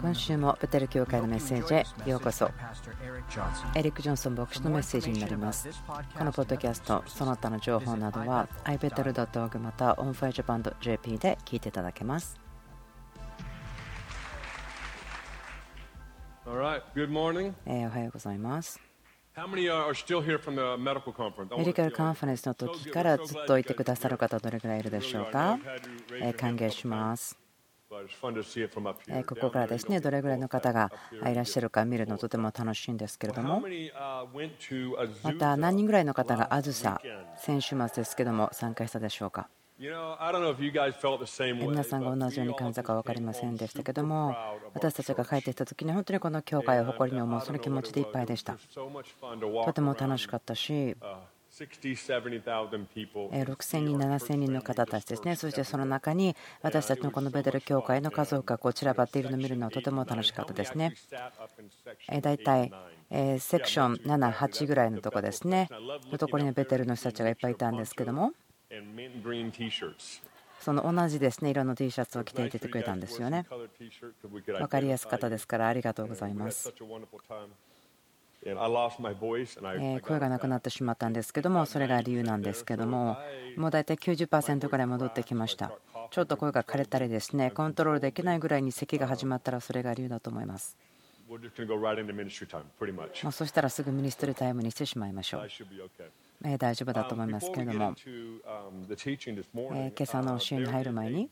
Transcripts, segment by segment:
今週もベテル教会のメッセージへようこそ。エリック・ジョンソン牧師のメッセージになります。このポッドキャストその他の情報などは ibetel.org また onfirejapan.jp で聞いていただけます。えーおはようございます。メディカルカンファレンスの時からずっといてくださる方どれくらいいるでしょうか、えー歓迎します。えここからですねどれぐらいの方がいらっしゃるか見るのとても楽しいんですけれども。また何人ぐらいの方があずさ先週末ですけども参加したでしょうか？皆さんが同じように感じたか分かりませんでしたけども私たちが帰ってきた時に本当にこの教会を誇りに思うその気持ちでいっぱいでした。とても楽しかったし6000人、7000人の方たちですね、そしてその中に私たちのこのベテル教会の家族がこう散らばっているのを見るのはとても楽しかったですね。大体セクション7、8ぐらいのところですね、のところにベテルの人たちがいっぱいいたんですけども。その同じですね色の T シャツを着ていててくれたんですよね。分かりやすかったですからありがとうございます。声がなくなってしまったんですけどもそれが理由なんですけどももう大体90%ぐらい戻ってきました。ちょっと声が枯れたりですねコントロールできないぐらいに咳が始まったらそれが理由だと思います。そしたらすぐミニストリータイムにしてしまいましょう大丈夫だと思いますけれども、今朝の週に入る前に、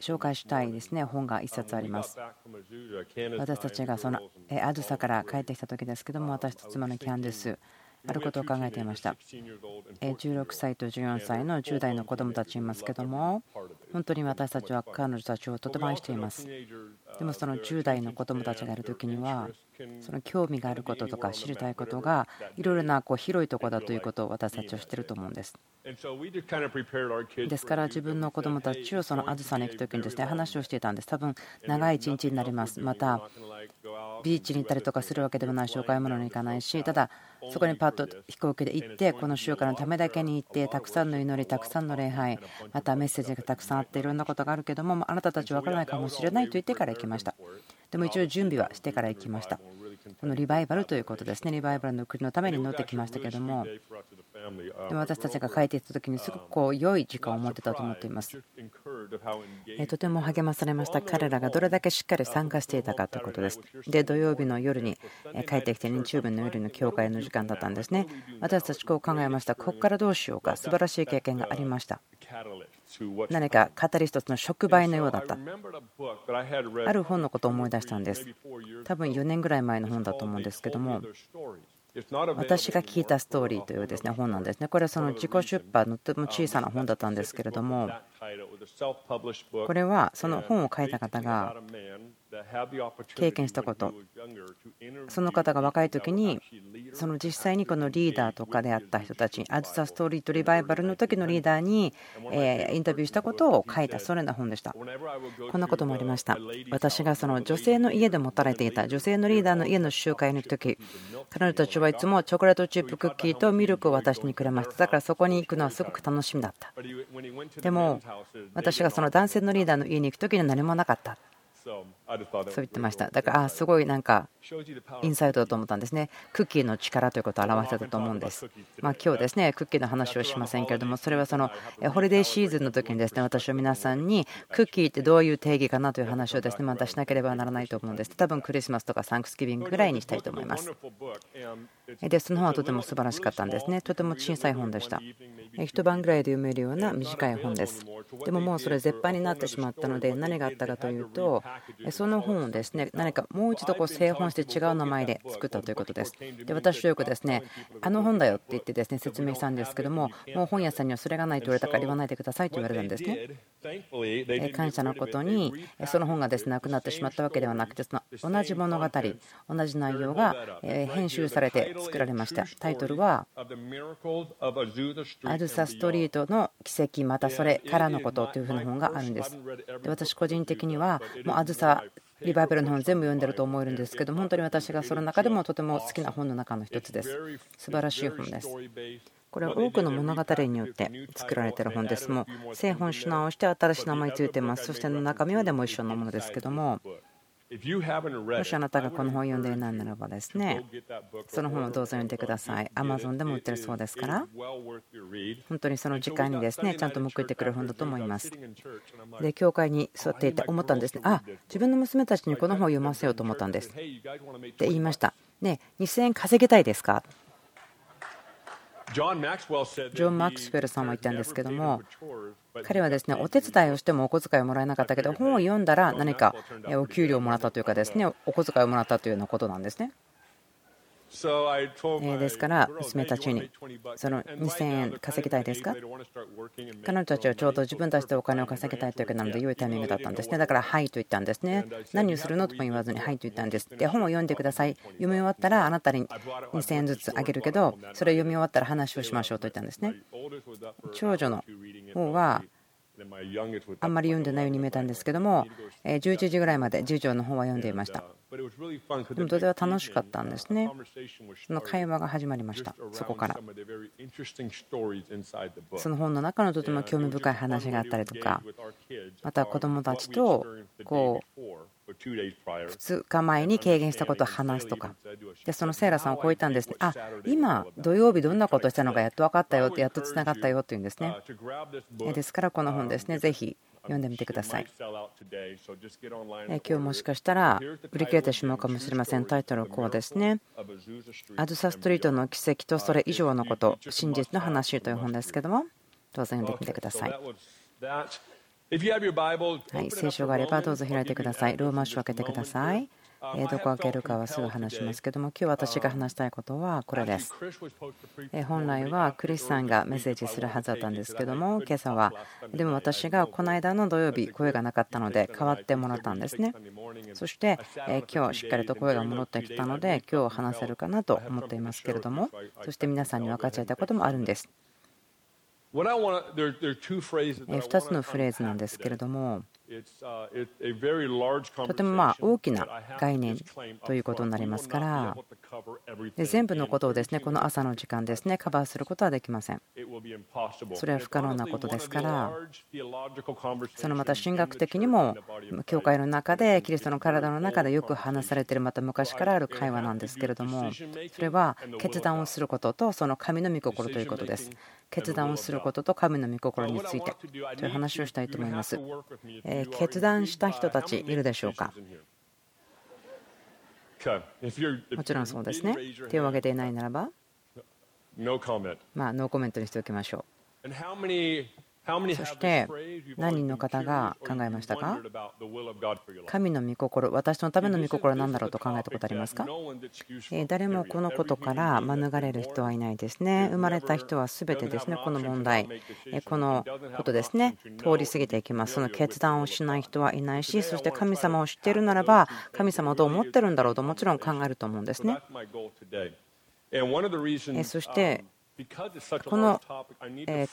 紹介したいですね本が1冊あります。私たちがそのあずさから帰ってきた時ですけども、私と妻のキャンデス、あることを考えていました。16歳と14歳の10代の子どもたちいますけども、本当に私たちは彼女たちをとても愛しています。でもその10代の子どもたちがいる時には、その興味があることとか知りたいことがいろいろなこう広いところだということを私たちは知ってると思うんです。ですから自分の子どもたちをそのあずさに行く時にですね話をしていたんです。多分長い一日になります。またビーチに行ったりとかするわけでもないしお買い物に行かないしただそこにパッと飛行機で行ってこの週間のためだけに行ってたくさんの祈りたくさんの礼拝またメッセージがたくさんあっていろんなことがあるけどもあなたたち分からないかもしれないと言ってから行きました。でも一応準備はしてから行きました。このリバイバルということですね。リバイバルの国のために乗ってきましたけども。で私たちが帰っていった時にすごくこう良い時間を持ってたと思っています。とても励まされました。彼らがどれだけしっかり参加していたかということです。で土曜日の夜に帰ってきて日曜日の夜の教会の時間だったんですね。私たちこう考えました。ここからどうしようか。素晴らしい経験がありました。何かカタリストの触媒のようだったある本のことを思い出したんです多分4年ぐらい前の本だと思うんですけども私が聞いたストーリーというですね本なんですね。これはその自己出版のとても小さな本だったんですけれども、これはその本を書いた方が経験したこと。その方が若い時にその実際にこのリーダーとかであった人たちあずさストーリーとリバイバルの時のリーダーにインタビューしたことを書いたそれな本でした。こんなこともありました。私がその女性の家で持たれていた女性のリーダーの家の集会に行く時彼女たちはいつもチョコレートチップクッキーとミルクを渡しにくれました。だからそこに行くのはすごく楽しみだった。でも私がその男性のリーダーの家に行く時には何もなかったそう言ってました。だから、あすごいなんかインサイトだと思ったんですね。クッキーの力ということを表してたと思うんです。まあ、今日ですね、クッキーの話をしませんけれども、それはそのホリデーシーズンの時にですね、私は皆さんにクッキーってどういう定義かなという話をですね、またしなければならないと思うんです。多分クリスマスとかサンクスギビングぐらいにしたいと思います。で、その本はとても素晴らしかったんですね。とても小さい本でした。一晩ぐらいで読めるような短い本です。でももうそれ絶版になってしまったので、何があったかというと、その本をですね何かもう一度こう製本して違う名前で作ったということです。で私はよくですねあの本だよって言ってですね説明したんですけどももう本屋さんにはそれがないと言われたから言わないでくださいと言われたんですね。感謝のことにその本がですねなくなってしまったわけではなくてその同じ物語同じ内容が編集されて作られました。タイトルは「アルサストリートの奇跡またそれからのこと」というふうな本があるんです。で私個人的にはもうあずさリバイバルの本全部読んでると思えるんですけど本当に私がその中でもとても好きな本の中の一つです素晴らしい本ですこれは多くの物語によって作られている本です。もう製本し直して新しい名前ついてます。そして中身はでも一緒のものですけども。もしあなたがこの本を読んでいないならばですね、その本をどうぞ読んでください。Amazon でも売ってるそうですから、本当にその時間にですね、ちゃんと報いてくれる本だと思います。で、教会に座っていて思ったんですね、あ自分の娘たちにこの本を読ませようと思ったんです。って言いました。ね、2000円稼げたいですかジョン・マックスウェルさんは言ったんですけども彼はですねお手伝いをしてもお小遣いをもらえなかったけど本を読んだら何かお給料をもらったというかですねお小遣いをもらったというようなことなんですね。ですから娘たちにその2000円稼ぎたいですか？彼女たちはちょうど自分たちでお金を稼ぎたいというわけなので良いタイミングだったんですね。だからはいと言ったんですね。何をするのとも言わずにはいと言ったんです。で本を読んでください。読み終わったらあなたに2000円ずつあげるけどそれを読み終わったら話をしましょうと言ったんですね。長女の方はあんまり読んでないように見えたんですけども11時ぐらいまで次女の本は読んでいましたでもとても楽しかったんですね。その会話が始まりました、そこから。その本の中のとても興味深い話があったりとか、また子どもたちとこう2日前に軽減したことを話すとか、でそのセイラさんはこう言ったんですね、あ今、土曜日どんなことをしたのかやっと分かったよって、やっとつながったよっていうんですね。ですから、この本ですね、ぜひ読んでみてください。今日もしかしたら売り切れてしまうかもしれません。タイトルはこうですね。アズサストリートの奇跡とそれ以上のこと、真実の話という本ですけども、どうぞ読んでみてください。はい、聖書があればどうぞ開いてください。ローマ書を開けてください。どこ開けるかはすぐ話しますけども、今日私が話したいことはこれです。本来はクリスさんがメッセージするはずだったんですけども、今朝は、でも私がこの間の土曜日、声がなかったので、代わってもらったんですね。そして、今日しっかりと声が戻ってきたので、今日話せるかなと思っていますけれども、そして皆さんに分かっちゃいたこともあるんです。2つのフレーズなんですけれども、とてもまあ大きな概念ということになりますから。全部のことをですねこの朝の時間ですねカバーすることはできません。それは不可能なことですから。そのまた神学的にも教会の中でキリストの体の中でよく話されているまた昔からある会話なんですけれどもそれは決断をすることとその神の御心ということです決断をすることと神の御心についてという話をしたいと思います。決断した人たちいるでしょうか？もちろんそうですね。手を挙げていないならばまあノーコメントにしておきましょうそして何人の方が考えましたか？神の御心、私のための御心は何だろうと考えたことありますか？誰もこのことから免れる人はいないですね。生まれた人は全てですね、この問題、このことですね、通り過ぎていきます。その決断をしない人はいないし、そして神様を知っているならば、神様はどう思ってるんだろうともちろん考えると思うんですね。そしてこの、え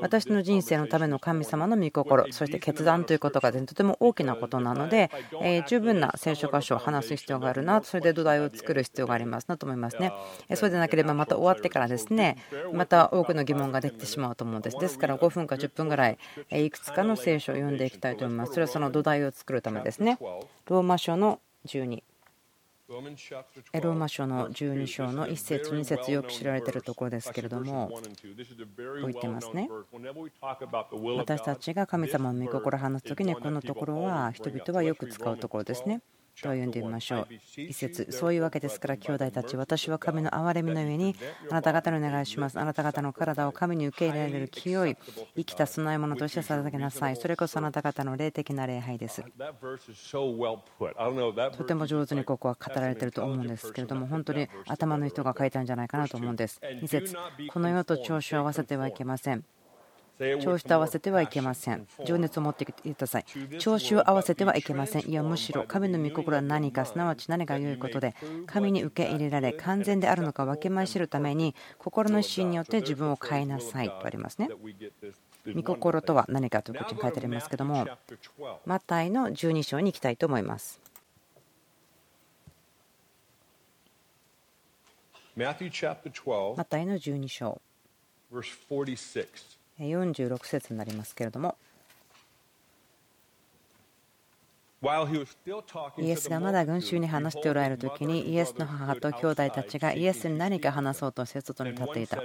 私の人生のための神様の御心そして決断ということが、とても大きなことなので、え十分な聖書箇所を話す必要があるなそれで土台を作る必要がありますなと思いますね。そうでなければまた終わってからですねまた多くの疑問ができてしまうと思うんです。ですから5分か10分ぐらいいくつかの聖書を読んでいきたいと思います。それはその土台を作るためですね。ローマ書の12ローマ書の12章の1節2節よく知られているところですけれども置いてますね。私たちが神様の御心を話す時にこのところは人々はよく使うところですねと読んでみましょう。一節そういうわけですから、兄弟たち、私は神の憐れみの上にあなた方にお願いします。あなた方の体を神に受け入れられる清い生きた供え物として捧げなさい。それこそあなた方の霊的な礼拝です。とても上手にここは語られていると思うんですけれども、本当に頭の人が書いたんじゃないかなと思うんです。2節この世と調子を合わせてはいけません。調子と合わせてはいけません。情熱を持ってください。調子を合わせてはいけません。いや、むしろ神の御心は何か、すなわち何が良いことで、神に受け入れられ、完全であるのか分けましるために、心の一心によって自分を変えなさいとありますね。御心とは何かということに書いてありますけども、マタイの12章に行きたいと思います。マタイの12章。46節になりますけれども。イエスがまだ群衆に話しておられる時にイエスの母と兄弟たちがイエスに何か話そうとして外に立っていた。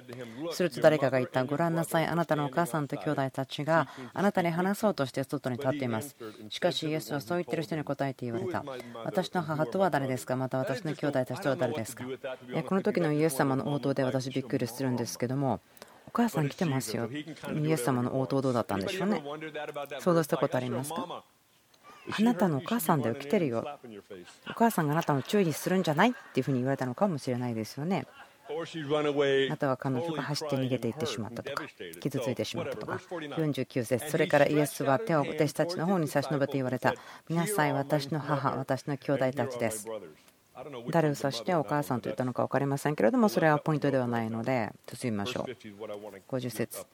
すると誰かが言った。ご覧なさい。あなたのお母さんと兄弟たちがあなたに話そうとして外に立っています。しかしイエスはそう言ってる人に答えて言われた。私の母とは誰ですか？また私の兄弟たちとは誰ですか？この時のイエス様の応答で私びっくりするんですけどもお母さん来てますよ。イエス様の応答どうだったんでしょうね。想像したことありますか？あなたのお母さんだよ来てるよ。お母さんがあなたの注意するんじゃないっていうふうに言われたのかもしれないですよね。または彼女が走って逃げていってしまったとか傷ついてしまったとか。49節それからイエスは手を弟子たちの方に差し伸べて言われた。皆さん私の母私の兄弟たちです。誰を指してお母さんと言ったのか分かりませんけれどもそれはポイントではないので進みましょう。50節。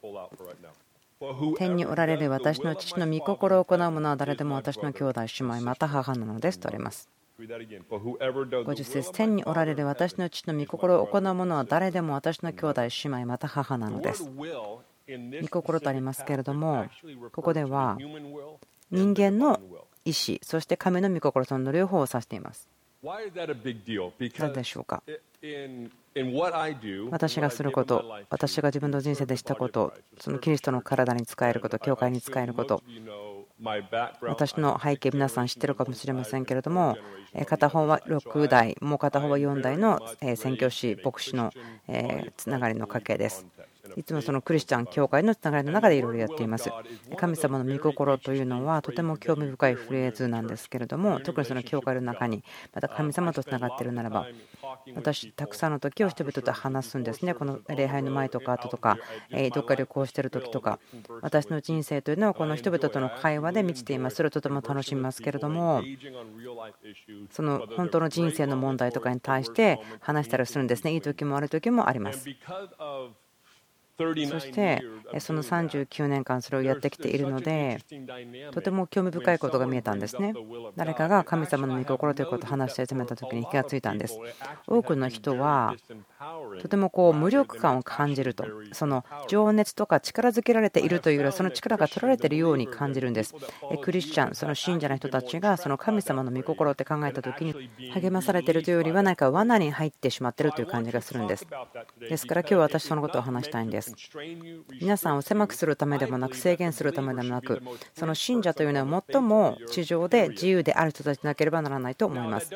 天におられる私の父の御心を行う者は誰でも私の兄弟姉妹また母なのですとあります。50節。天におられる私の父の御心を行う者は誰でも私の兄弟姉妹また母なのです。御心とありますけれどもここでは人間の意思そして神の御心その両方を指していますなぜでしょうか？私がすること、私が自分の人生でしたこと、そのキリストの体に使えること、教会に使えること、私の背景、皆さん知ってるかもしれませんけれども、片方は6代、もう片方は4代の宣教師、牧師のつながりの家系です。いつもそのクリスチャン教会のつながりの中でいろいろやっています。神様の御心というのはとても興味深いフレーズなんですけれども、特にその教会の中に、また神様とつながっているならば、私、たくさんの時を人々と話すんですね、この礼拝の前とか後とか、どっか旅行してる時とか、私の人生というのはこの人々との会話で満ちています。それをとても楽しみますけれども、その本当の人生の問題とかに対して話したりするんですね、いい時も悪い時もあります。そしてその39年間それをやってきているのでとても興味深いことが見えたんですね。誰かが神様の御心ということを話し始めた時に気がついたんです。多くの人はとてもこう無力感を感じるとその情熱とか力づけられているというよりはその力が取られているように感じるんです。クリスチャンその信者の人たちがその神様の御心って考えた時に励まされているというよりは何か罠に入ってしまっているという感じがするんです。ですから今日は私そのことを話したいんです。皆さんを狭くするためでもなく制限するためでもなくその信者というのは最も地上で自由である人たちでなければならないと思います。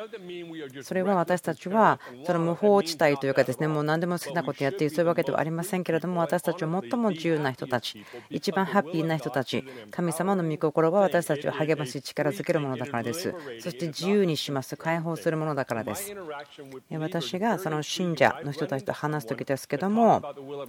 それは私たちはその無法地帯というかですねもう何でも好きなことやっているそういうわけではありませんけれども私たちは最も自由な人たち一番ハッピーな人たち神様の御心は私たちを励まし力づけるものだからです。そして自由にします解放するものだからです。私がその信者の人たちと話す時ですけども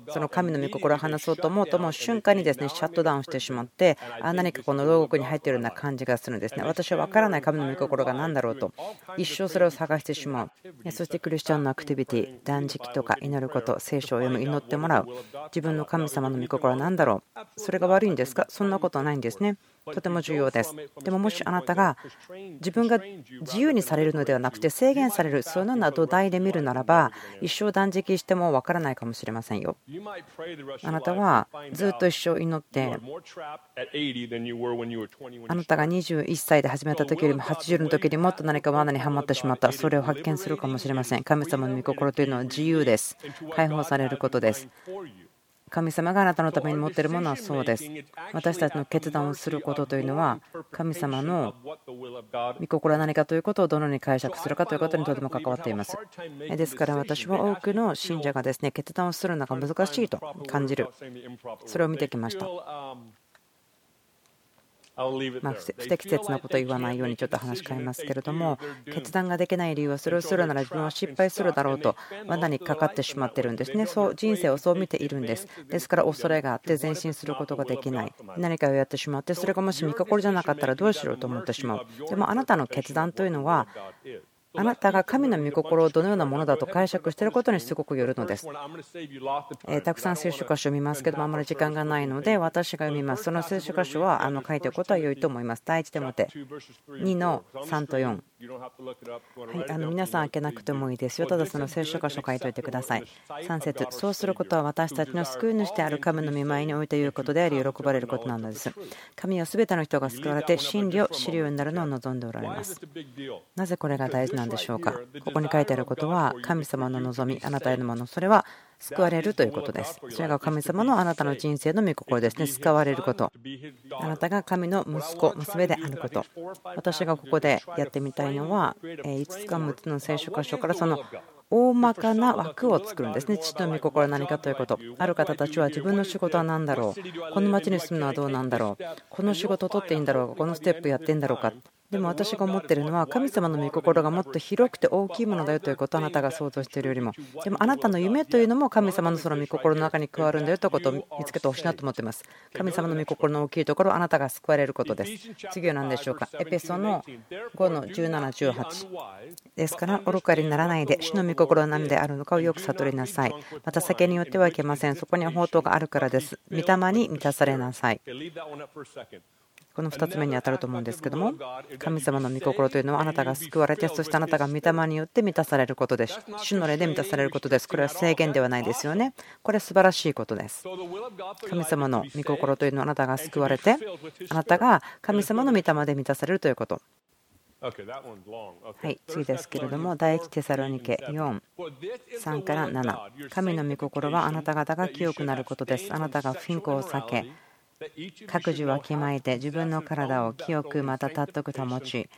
その神の御心を話そうと思うともう瞬間にですねシャットダウンしてしまってあ何かこの牢獄に入っているような感じがするんですね。私は分からない神の御心が何だろうと一生それを探してしまう。そしてクリスチャンのアクティビティ断食とか祈ること聖書を読む祈ってもらう。自分の神様の御心は何だろう。それが悪いんですか？そんなことはないんですね。とても重要です。でももしあなたが自分が自由にされるのではなくて制限される、そのような土台で見るならば、一生断食しても分からないかもしれませんよ。あなたはずっと一生祈って、あなたが21歳で始めた時よりも80の時にもっと何か罠にはまってしまった、それを発見するかもしれません。神様の御心というのは自由です。解放されることです。神様があなたのために持っているものはそうです。私たちの決断をすることというのは、神様の御心は何かということをどのように解釈するかということにとても関わっています。ですから私は多くの信者がですね決断をするのが難しいと感じる、それを見てきました。ま不適切なことを言わないようにちょっと話し変えますけれども決断ができない理由はそれをするなら自分は失敗するだろうと罠にかかってしまっているんですね。そう人生をそう見ているんです。ですから恐れがあって前進することができない。何かをやってしまってそれがもし見心じゃなかったらどうしようと思ってしまう。でもあなたの決断というのはあなたが神の御心をどのようなものだと解釈していることにすごくよるのです。えたくさん聖書箇所を見ますけども、あまり時間がないので、私が読みます。その聖書箇所はあの書いておくことは良いと思います。第1手モて2の3と4。はい、あの皆さん開けなくてもいいですよ。ただその聖書箇所書いておいてください。3節そうすることは私たちの救い主である神の御前において言うことであり、喜ばれることなのです。神は全ての人が救われて真理を知るようになるのを望んでおられます。なぜこれが大事なんでしょうか？ここに書いてあることは、神様の望み、あなたへのもの、それは救われるということです。それが神様のあなたの人生の御心ですね。救われること。あなたが神の息子、娘であること。私がここでやってみたいのは、5つか6つの聖書箇所からその大まかな枠を作るんですね。父の御心は何かということ。ある方たちは自分の仕事は何だろう。この町に住むのはどうなんだろう。この仕事を取っていいんだろうか。このステップやっていいんだろうか。でも私が思っているのは神様の御心がもっと広くて大きいものだよということをあなたが想像しているよりもでもあなたの夢というのも神様のその御心の中に加わるんだよということを見つけてほしいなと思っています。神様の御心の大きいところあなたが救われることです。次は何でしょうか？エペソの5の1718ですから愚かにならないで主の御心は何であるのかをよく悟りなさい。また酒によってはいけません。そこには宝刀があるからです。御霊に満たされなさい。この2つ目に当たると思うんですけども神様の御心というのはあなたが救われてそしてあなたが御霊によって満たされることです。主の霊で満たされることです。これは制限ではないですよね。これは素晴らしいことです。神様の御心というのはあなたが救われてあなたが神様の御霊で満たされるということ。はい、次ですけれども、第一テサロニケ4、3から7、神の御心はあなた方が清くなることです。あなたが不貧困を避け、各自わきまえて自分の体を清くまた尊く保ち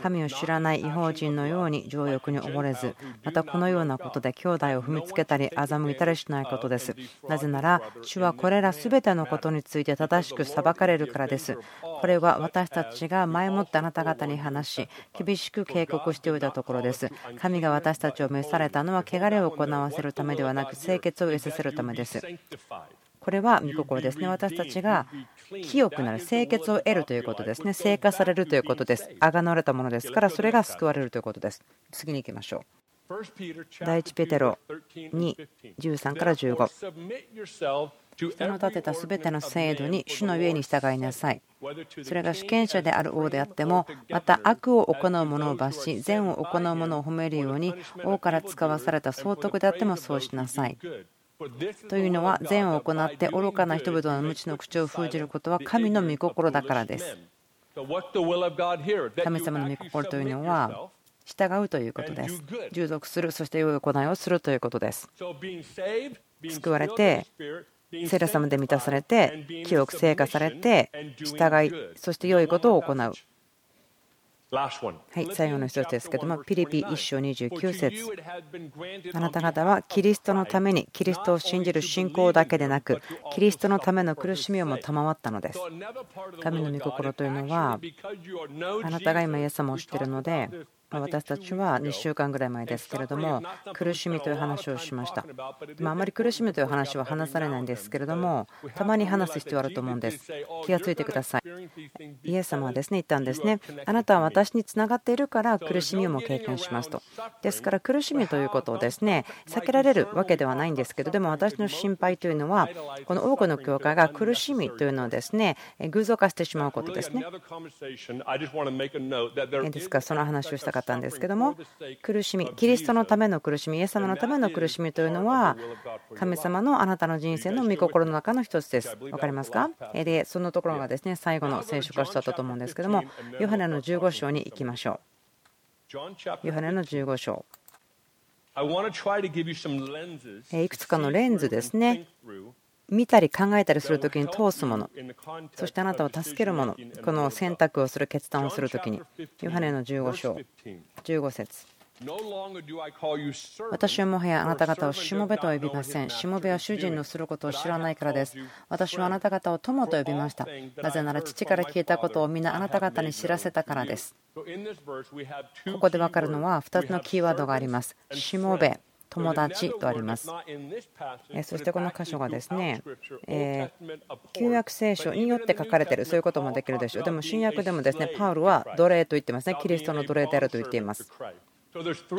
神を知らない違法人のように情欲に溺れずまたこのようなことで兄弟を踏みつけたり欺いたりしないことです。なぜなら主はこれら全てのことについて正しく裁かれるからです。これは私たちが前もってあなた方に話し厳しく警告しておいたところです。神が私たちを召されたのは汚れを行わせるためではなく清潔を得させるためです。これは御心ですね。私たちが清くなる、清潔を得るということですね。聖化されるということです。あがなわれたものですから、それが救われるということです。次に行きましょう。第一ペテロ2、13から15。人の立てたすべての制度に主の上に従いなさい。それが主権者である王であっても、また悪を行う者を罰し、善を行う者を褒めるように、王から使わされた総督であってもそうしなさい。というのは善を行って愚かな人々の無知の口を封じることは神の御心だからです。神様の御心というのは従うということです。従属する、そして良い行いをするということです。救われて、聖霊様で満たされて、清く聖化されて、従い、そして良いことを行う。はい、最後の一つですけども、ピリピ1章29節あなた方はキリストのために、キリストを信じる信仰だけでなく、キリストのための苦しみをも賜ったのです。神の御心というのは、あなたが今、イエス様を知っているので、私たちは2週間ぐらい前ですけれども苦しみという話をしました。あまり苦しみという話は話されないんですけれどもたまに話す必要あると思うんです。気がついてください。イエス様はですね言ったんです。ねあなたは私につながっているから苦しみも経験しますと。ですから苦しみということをですね避けられるわけではないんですけどでも私の心配というのはこの多くの教会が苦しみというのをですね偶像化してしまうことですね。ですか？らその話をしたかったんですけども苦しみキリストのための苦しみイエス様のための苦しみというのは神様のあなたの人生の御心の中の一つです。分かりますか？でそのところがですね最後の聖書からだったと思うんですけどもヨハネの15章に行きましょう。ヨハネの15章。いくつかのレンズですね見たり考えたりするときに通すもの、そしてあなたを助けるもの、この選択をする決断をするときに、ヨハネの15章、15節私はもはやあなた方をしもべと呼びません。しもべは主人のすることを知らないからです。私はあなた方を友と呼びました。なぜなら父から聞いたことを皆あなた方に知らせたからです。ここで分かるのは2つのキーワードがあります。しもべ、友達とあります。そしてこの箇所がですね、え旧約聖書によって書かれている、そういうこともできるでしょう。でも新約でもですね、パウルは奴隷と言ってますね、キリストの奴隷であると言っています。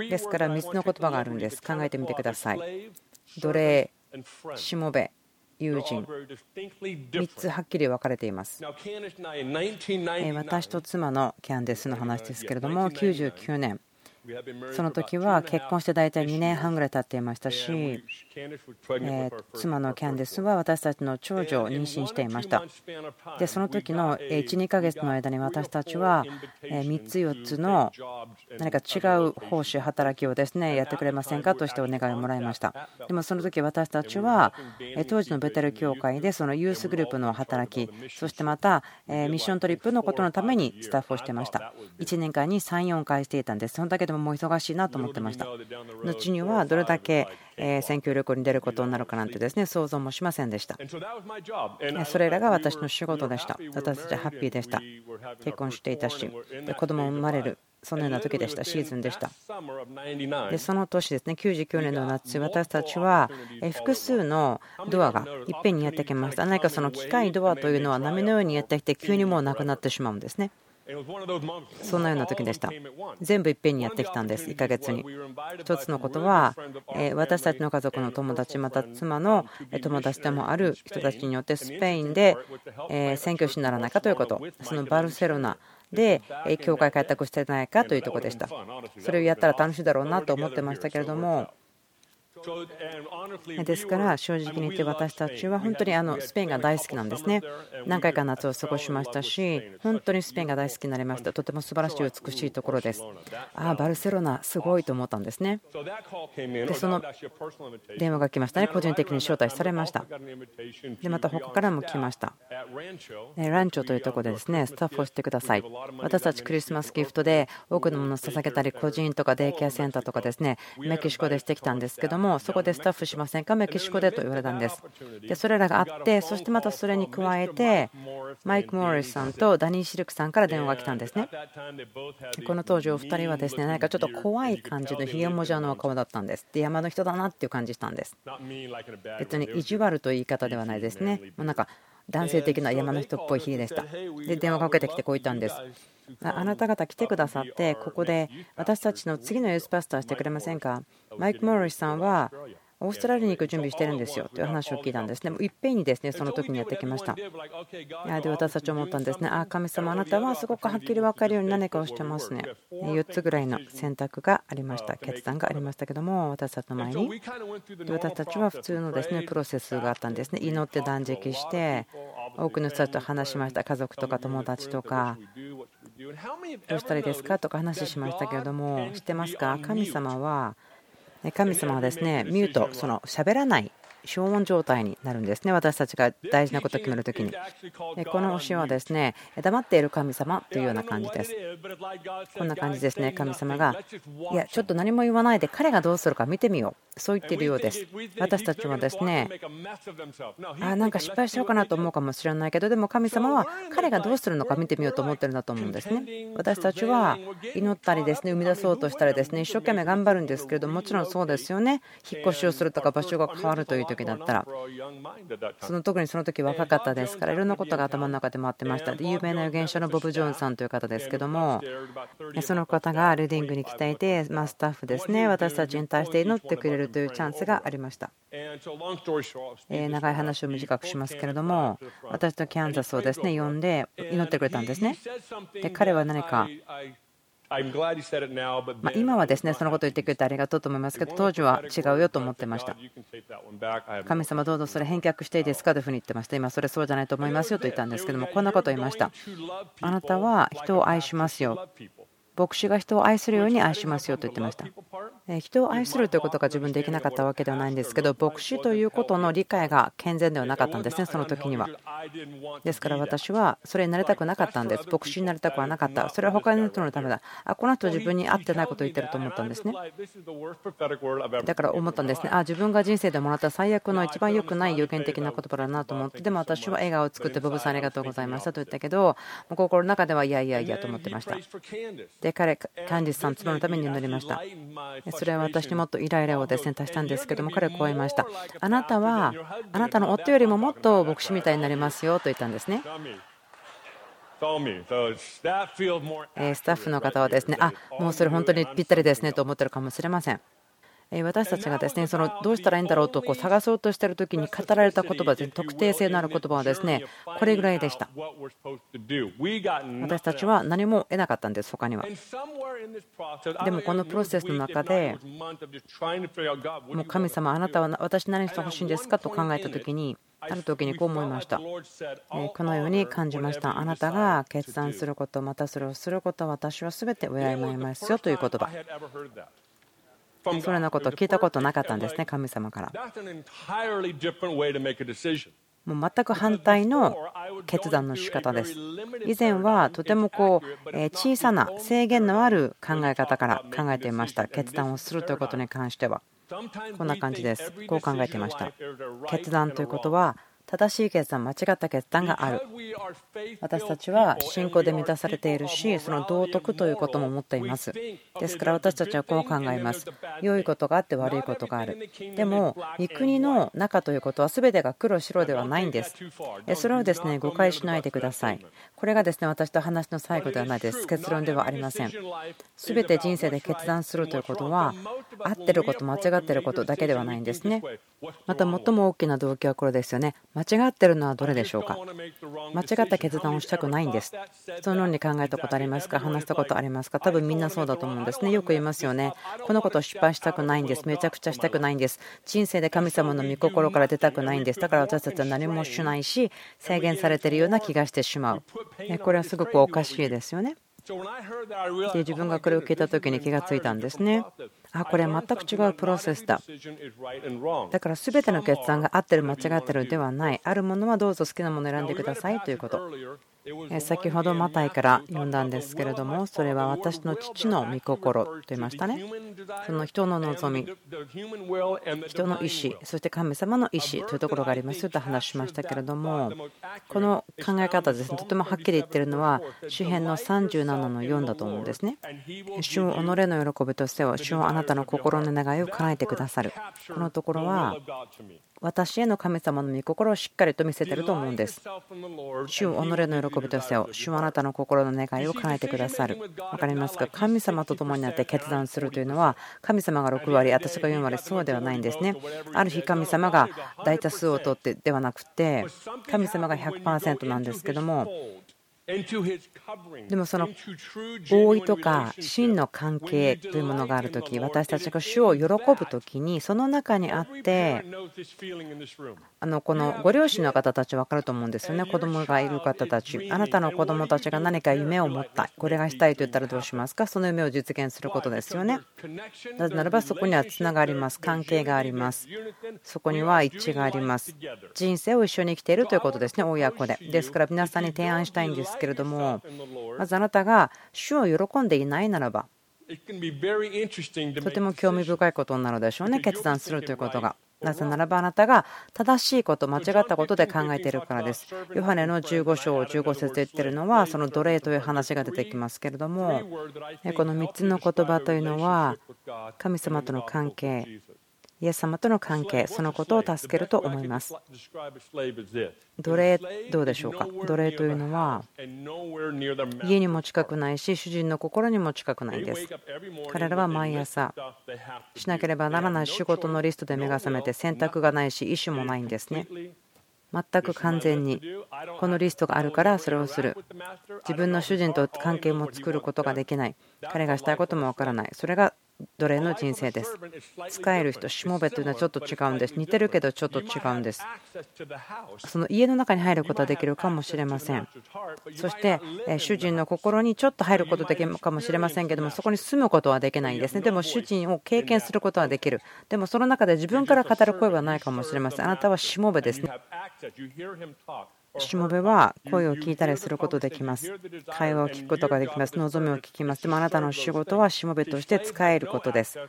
ですから3つの言葉があるんです。考えてみてください。奴隷、しもべ、友人3つはっきり分かれています私と妻のキャンデスの話ですけれども99年その時は結婚して大体2年半ぐらい経っていましたし、妻のキャンデスは私たちの長女を妊娠していました。で、その時の1、2ヶ月の間に私たちは3つ、4つの何か違う報酬、働きをですねやってくれませんか？としてお願いをもらいました。でもその時私たちは当時のベテル教会でそのユースグループの働き、そしてまたミッショントリップのことのためにスタッフをしていました。1年間に3、4回していたんです。そのだけでももう忙しいなと思ってました後にはどれだけ選挙旅行に出ることになるかなんてですね想像もしませんでした。それらが私の仕事でした。私たちはハッピーでした。結婚していたし子供も生まれるそのような時でした、シーズンでした。でその年ですね、99年の夏、私たちは複数のドアがいっぺんにやってきました。何かその機械ドアというのは波のようにやってきて、急にもうなくなってしまうんですね。そんなような時でした。全部いっぺんにやってきたんです、1ヶ月に。一つのことは、私たちの家族の友達、また妻の友達でもある人たちによってスペインで選挙師にならないかということ、そのバルセロナで教会開拓してないかというところでした。それをやったら楽しいだろうなと思ってましたけれども、ですから正直に言って私たちは本当にあのスペインが大好きなんですね。何回か夏を過ごしましたし、本当にスペインが大好きになりました。とても素晴らしい美しいところです。ああ、バルセロナ、すごいと思ったんですね。で、その電話が来ましたね。個人的に招待されました。で、また他からも来ました。ランチョというところでですね、スタッフをしてください。私たちクリスマスギフトで多くのものを捧げたり、個人とかデイケアセンターとかですね、メキシコでしてきたんですけども、もそこでスタッフしませんか？メキシコでと言われたんです。でそれらがあってそしてまたそれに加えてマイク・モーリスさんとダニー・シルクさんから電話が来たんですね。この当時お二人はですね何かちょっと怖い感じのひげもじゃの顔だったんです。で山の人だなっていう感じしたんです。別に意地悪という言い方ではないですね。もうなんか男性的な山の人っぽい日でした。で電話かけてきてこう言ったんですあなた方来てくださってここで私たちの次のユースパスターしてくれませんか？マイク・モーリスさんはオーストラリアに行く準備してるんですよという話を聞いたんですね。いっぺんにですねその時にやってきました。で私たち思ったんですね。ああ神様あなたはすごくはっきり分かるように何かをしてますね。4つぐらいの選択がありました。決断がありましたけども私たちの前に私たちは普通のですねプロセスがあったんですね。祈って断食して多くの人たちと話しました。家族とか友達とかどうしたらいいですか？とか話しましたけれども知ってますか？神様は神様はですねミュートその喋らない。消音状態になるんですね。私たちが大事なことを決めるときにこの教えはですね黙っている神様というような感じです。こんな感じですね。神様がいやちょっと何も言わないで彼がどうするか見てみよう。そう言っているようです。私たちはですねあなんか失敗しようかなと思うかもしれないけどでも神様は彼がどうするのか見てみようと思ってるんだと思うんですね。私たちは祈ったりですね生み出そうとしたりですね一生懸命頑張るんですけれどもちろんそうですよね。引っ越しをするとか場所が変わるという時だったらその特にその時若かったですからいろんなことが頭の中で回ってましたで有名な預言者のボブ・ジョーンさんという方ですけどもその方がレディングに来ていて、まスタッフですね私たちに対して祈ってくれるというチャンスがありました長い話を短くしますけれども私とキャンザスをですね呼んで祈ってくれたんですねで彼は何かま今はですねそのことを言ってくれてありがとうと思いますけど当時は違うよと思ってました。神様どうぞそれ返却していいですか？というふうに言ってました。今それそうじゃないと思いますよと言ったんですけどもこんなことを言いました。あなたは人を愛しますよ牧師が人を愛するように愛しますよと言ってました。人を愛するということが自分できなかったわけではないんですけど、牧師ということの理解が健全ではなかったんですね、その時には。ですから私はそれになりたくなかったんです。牧師になりたくはなかった。それは他の人のためだ。あ、この人自分に合ってないことを言ってると思ったんですね。だから思ったんですね。あ、自分が人生でもらった最悪の一番良くない予言的な言葉だなと思って、でも私は笑顔を作って、ボブさんありがとうございましたと言ったけど、心の中ではいやいやいやと思ってました。で、彼、キャンディスさん、妻のために祈りました。それは私にもっとイライラをですね足したんですけども、彼はこう言いました。あなたは、あなたの夫よりももっと牧師みたいになりますよと言ったんですね。スタッフの方はですね、あもうそれ本当にぴったりですねと思ってるかもしれません。私たちがですねそのどうしたらいいんだろうとこう探そうとしている時に語られた言葉で特定性のある言葉はですねこれぐらいでした。私たちは何も得なかったんです他には。でもこのプロセスの中でもう神様あなたは私何してほしいんですか？と考えた時にある時にこう思いました。このように感じました。あなたが決断すること、またそれをすること、私は全て敬いますよという言葉。それのことを聞いたことなかったんですね、神様から。もう全く反対の決断の仕方です。以前はとてもこう小さな制限のある考え方から考えていました、決断をするということに関しては。こんな感じです。こう考えていました。決断ということは正しい決断、間違った決断がある。私たちは信仰で満たされているし、その道徳ということも持っています。ですから私たちはこう考えます。良いことがあって悪いことがある。でも、御国の中ということは全てが黒白ではないんです。それをですね誤解しないでください。これがですね私と話の最後ではないです。結論ではありません。全て人生で決断するということは、合ってること、間違ってることだけではないんですね。また最も大きな動機はこれですよね。間違ってるのはどれでしょうか？間違った決断をしたくないんです。そのように考えたことありますか？話したことありますか？多分みんなそうだと思うんですね。よく言いますよね。このことを失敗したくないんです。めちゃくちゃしたくないんです。人生で神様の御心から出たくないんです。だから私たちは何もしないし制限されてるような気がしてしまう。これはすごくおかしいですよね。自分がこれを聞いた時に気がついたんですね。あこれは全く違うプロセスだ。だから全ての決断が合ってる間違ってるではない。あるものはどうぞ好きなものを選んでくださいということ先ほどマタイから読んだんですけれどもそれは私の父の御心と言いましたね。その人の望み人の意思そして神様の意思というところがありますと話しましたけれどもこの考え方ですねとてもはっきり言ってるのは主編の37の4だと思うんですね。主を己の喜びとしては主をあなたの心の願いを叶えてくださる。このところは私への神様の御心をしっかりと見せてると思うんです。主を己の喜びとせよ。主はあなたの心の願いを叶えてくださる。分かりますか神様と共になって決断するというのは神様が6割、私が4割、そうではないんですね。ある日神様が大多数を取ってではなくて神様が100%なんですけどもでもその合意とか真の関係というものがあるとき私たちが主を喜ぶときにその中にあってあのこのご両親の方たち分かると思うんですよね。子供がいる方たち。あなたの子供たちが何か夢を持った。これがしたいと言ったらどうしますか？その夢を実現することですよね。なぜならばそこにはつながります。関係があります。そこには一致があります。人生を一緒に生きているということですね親子で。ですから皆さんに提案したいんですけれどもまずあなたが主を喜んでいないならばとても興味深いことになるでしょうね決断するということが。なぜならばあなたが正しいこと間違ったことで考えているからです。ヨハネの15章15節で言ってるのはその奴隷という話が出てきますけれどもこの3つの言葉というのは神様との関係イエス様との関係、そのことを助けると思います。奴隷、どうでしょうか？奴隷というのは、家にも近くないし、主人の心にも近くないです。彼らは毎朝、しなければならない仕事のリストで目が覚めて、選択がないし、意思もないんですね。全く完全にこのリストがあるからそれをする自分の主人と関係も作ることができない彼がしたいこともわからないそれが奴隷の人生です。使える人、しもべというのはちょっと違うんです。似てるけどちょっと違うんです。その家の中に入ることはできるかもしれません。そして、主人の心にちょっと入ることできるかもしれませんけども、そこに住むことはできないんですね。でも、主人を経験することはできる。でも、その中で自分から語る声はないかもしれません。あなたはしもべですね。しもべは声を聞いたりすることできます。会話を聞くことができます。望みを聞きます。でもあなたの仕事はしもべとして使えることです。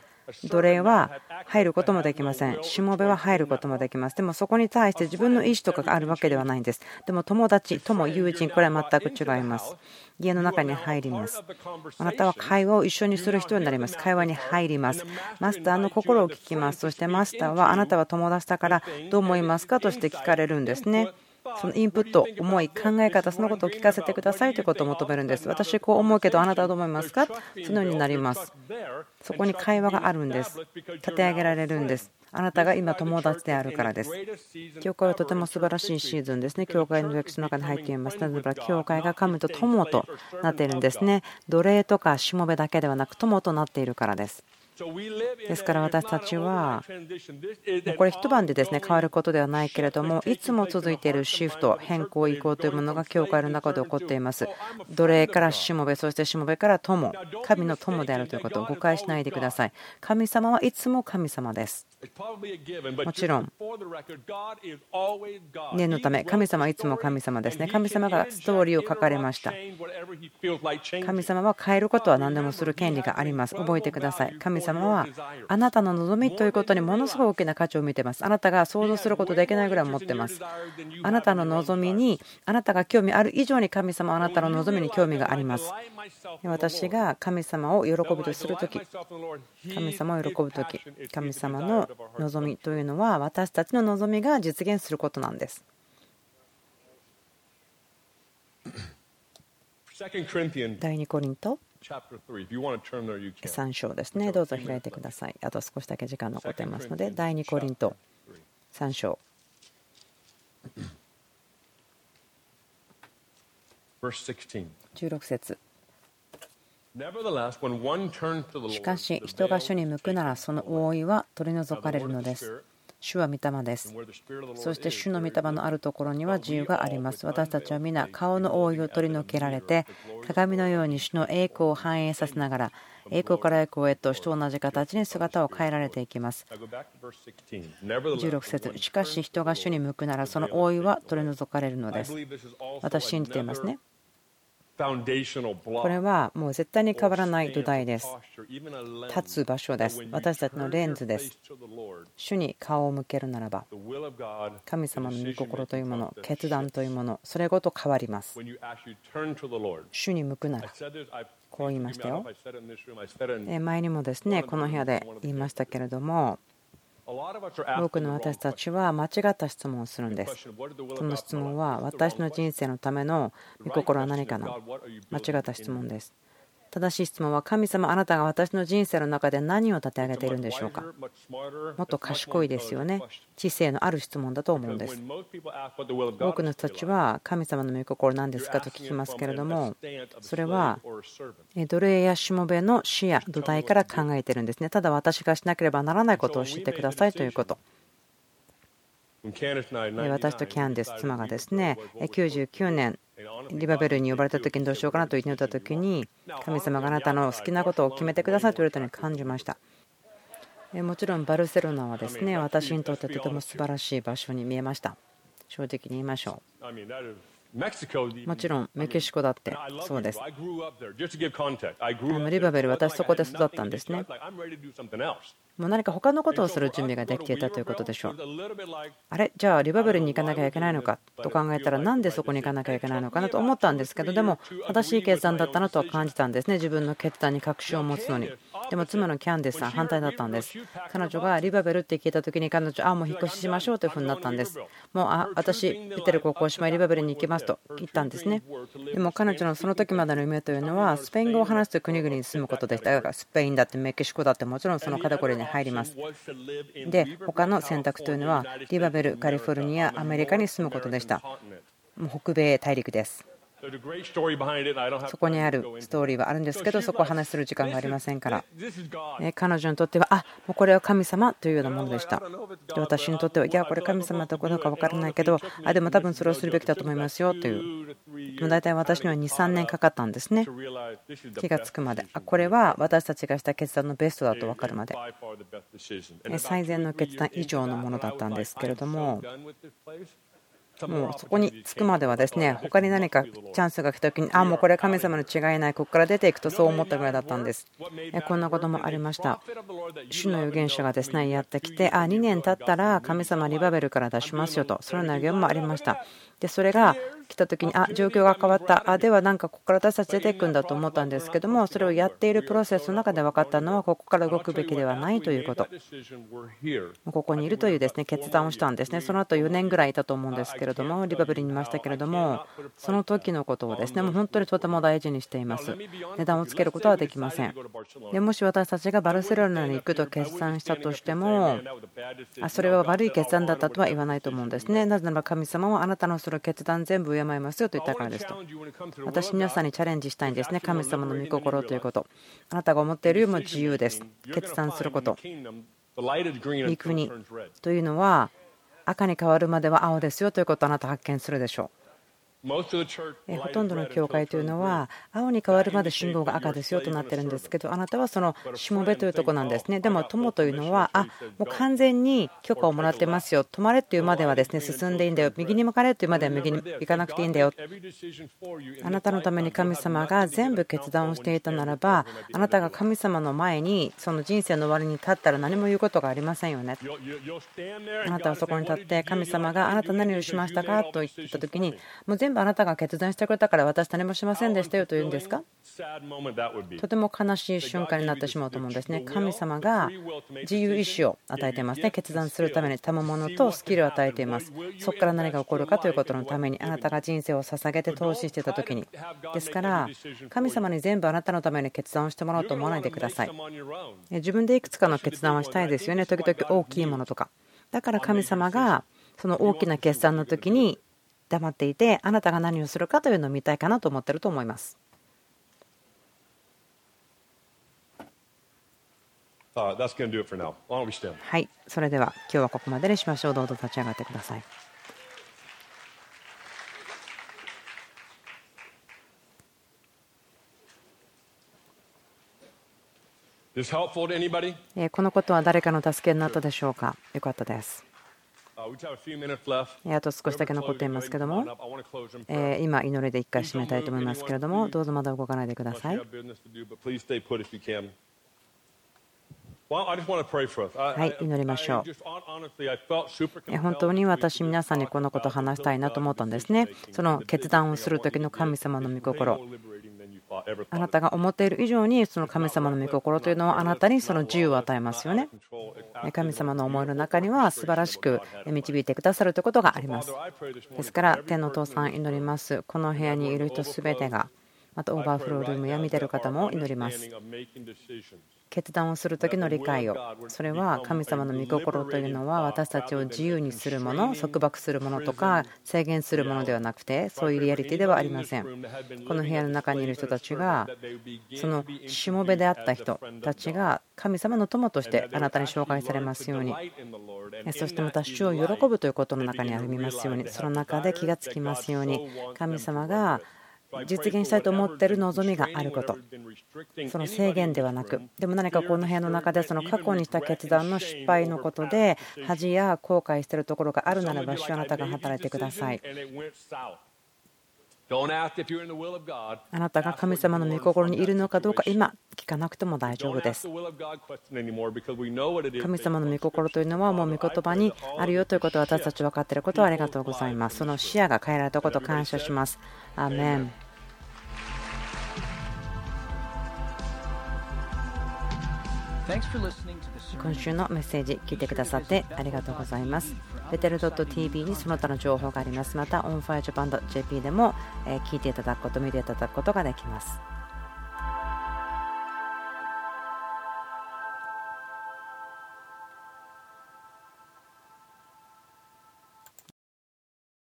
奴隷は入ることもできません。しもべは入ることもできます。でもそこに対して自分の意思とかがあるわけではないんです。でも友達、友、友人、これは全く違います。家の中に入ります。あなたは会話を一緒にする人になります。会話に入ります。マスターの心を聞きます。そしてマスターはあなたは友達だからどう思いますか？として聞かれるんですね。そのインプット、思い、考え方、そのことを聞かせてくださいということを求めるんです。私、こう思うけど、あなたはどう思いますか？そのようになります。そこに会話があるんです。立て上げられるんです。あなたが今友達であるからです。教会はとても素晴らしいシーズンですね。教会の歴史の中に入っています。なぜなら、教会が神と友となっているんですね。奴隷とかしもべだけではなく、友となっているからです。ですから私たちは、これ一晩でですね変わることではないけれども、いつも続いているシフト、変更、移行というものが教会の中で起こっています。奴隷からしもべ、そしてしもべから友、神の友であるということを誤解しないでください。神様はいつも神様です。もちろん、念のため、神様はいつも神様ですね。神様がストーリーを書かれました。神様は変えることは何でもする権利があります。覚えてください。神様はあなたの望みということにものすごく大きな価値を見てます。あなたが想像することできないぐらい持ってます。あなたの望みに、あなたが興味ある以上に神様はあなたの望みに興味があります。私が神様を喜ぶとするとき、神様を喜ぶとき、神様の望みというのは私たちの望みが実現することなんです。第2コリント3章ですね。どうぞ開いてください。あと少しだけ時間残っていますので、第2コリント3章。16節しかし人が主に向くならその覆いは取り除かれるのです。主は御霊です。そして主の御霊のあるところには自由があります。私たちは皆顔の覆いを取り除けられて鏡のように主の栄光を反映させながら栄光から栄光へと主と同じ形に姿を変えられていきます。16節しかし人が主に向くならその覆いは取り除かれるのです。私信じていますね。これはもう絶対に変わらない土台です。立つ場所です。私たちのレンズです。主に顔を向けるならば、神様の御心というもの、決断というもの、それごと変わります。主に向くなら、こう言いましたよ。前にもですね、この部屋で言いましたけれども、多くの私たちは間違った質問をするんです。その質問は私の人生のための御心は何かの間違った質問です。正しい質問は神様あなたが私の人生の中で何を立て上げているんでしょうか？もっと賢いですよね。知性のある質問だと思うんです。多くの人たちは神様の御心なんですかと聞きますけれどもそれは奴隷やしもべの視野土台から考えているんですね。ただ私がしなければならないことを知ってくださいということ。私とキャンデス妻がですね99年リバベルに呼ばれた時にどうしようかなと祈った時に神様があなたの好きなことを決めてくださいと言われたように感じましたもちろんバルセロナはですね私にとってとても素晴らしい場所に見えました正直に言いましょうもちろんメキシコだってそうです。リバベル、私そこで育ったんですね。もう何か他のことをする準備ができていたということでしょう。あれ？じゃあリバベルに行かなきゃいけないのかと考えたらなんでそこに行かなきゃいけないのかなと思ったんですけどでも正しい決断だったなとは感じたんですね自分の決断に確信を持つのに。でも妻のキャンディスさん反対だったんです。彼女がリバベルって聞いた時に彼女ああもう引っ越ししましょうというふうになったんです。もうあ私出てる高校姉妹リバベルに行きますと言ったんですね。でも彼女のその時までの夢というのはスペイン語を話すと国々に住むことでした。だからスペインだってメキシコだってもちろんそのカテゴリーに入ります。で他の選択というのはリバベル、カリフォルニア、アメリカに住むことでした。もう北米大陸です。そこにあるストーリーはあるんですけどそこを話する時間がありませんから。彼女にとってはあもうこれは神様というようなものでした。で私にとってはいやこれ神様どころか分からないけどあでも多分それをするべきだと思いますよという。大体私には23年かかったんですね。気がつくまで。あこれは私たちがした決断のベストだと分かるまで。最善の決断以上のものだったんですけれどももうそこに着くまではですね他に何かチャンスが来た時にあもうこれは神様の違いないここから出ていくとそう思ったぐらいだったんです。こんなこともありました。主の預言者がですねやってきてあ2年経ったら神様リバベルから出しますよとそのような預言もありました。でそれが来た時にあ状況が変わった。あではなんかここから私たち出ていくんだと思ったんですけどもそれをやっているプロセスの中で分かったのはここから動くべきではないということ。ここにいるというですね決断をしたんですね。その後4年ぐらいいたと思うんですけれどもリバブリにいましたけれどもその時のことをですねもう本当にとても大事にしています。値段をつけることはできません。でもし私たちがバルセロナに行くと決断したとしてもそれは悪い決断だったとは言わないと思うんですね。なぜなら神様はあなたのする決断全部敬いますよと言ったからですと。私皆さんにチャレンジしたいんですね。神様の御心ということ。あなたが思っているよりも自由です。決断すること。御国というのは赤に変わるまでは青ですよということをあなた発見するでしょう。ほとんどの教会というのは青に変わるまで信号が赤ですよとなってるんですけどあなたはそのしもべというとこなんですね。でも友というのはあもう完全に許可をもらってますよ。止まれというまではですね進んでいいんだよ。右に向かれというまでは右に行かなくていいんだよ。あなたのために神様が全部決断をしていたならばあなたが神様の前にその人生の終わりに立ったら何も言うことがありませんよね。あなたはそこに立って神様があなた何をしましたか？と言った時にもう全部全部あなたが決断してくれたから私何もしませんでしたよと言うんですか？とても悲しい瞬間になってしまうと思うんですね。神様が自由意志を与えていますね。決断するために賜物とスキルを与えています。そこから何が起こるかということのためにあなたが人生を捧げて投資していた時に。ですから神様に全部あなたのために決断をしてもらおうと思わないでください。自分でいくつかの決断はしたいですよね。時々大きいものとか。だから神様がその大きな決断の時に黙っていてあなたが何をするかというのを見たいかなと思ってると思います。はい、それでは今日はここまでにしましょう。どうぞ立ち上がってください。このことは誰かの助けになったでしょうか？よかったです。あと少しだけ残っていますけども、今、祈りで1回締めたいと思いますけれども、どうぞまだ動かないでください。はい、祈りましょう。本当に私、皆さんにこのことを話したいなと思ったんですね。その決断をする時の神様の御心。あなたが思っている以上にその神様の御心というのはあなたにその自由を与えますよね。神様の思いの中には素晴らしく導いてくださるということがあります。ですから天のお父さん祈ります。この部屋にいる人すべてがまたオーバーフロールームや見てる方も祈ります。決断をする時の理解を。それは神様の御心というのは私たちを自由にするもの束縛するものとか制限するものではなくてそういうリアリティではありません。この部屋の中にいる人たちがそのしもべであった人たちが神様の友としてあなたに紹介されますように。そしてまた主を喜ぶということの中に歩みますように。その中で気がつきますように。神様が実現したいと思っている望みがあること。その制限ではなくでも何かこの部屋の中でその過去にした決断の失敗のことで恥や後悔しているところがあるならば主あなたが働いてください。あなたが神様の御心にいるのかどうか今聞かなくても大丈夫です。神様の御心というのはもう御言葉にあるよということを私たち分かっていることをありがとうございます。その視野が変えられたことを感謝します。アーメン今週のメッセージ聞いてくださってありがとうございますベテル .tv にその他の情報があります。また onfirejapan.jp でもえ聞いていただくこと見ていただくことができます。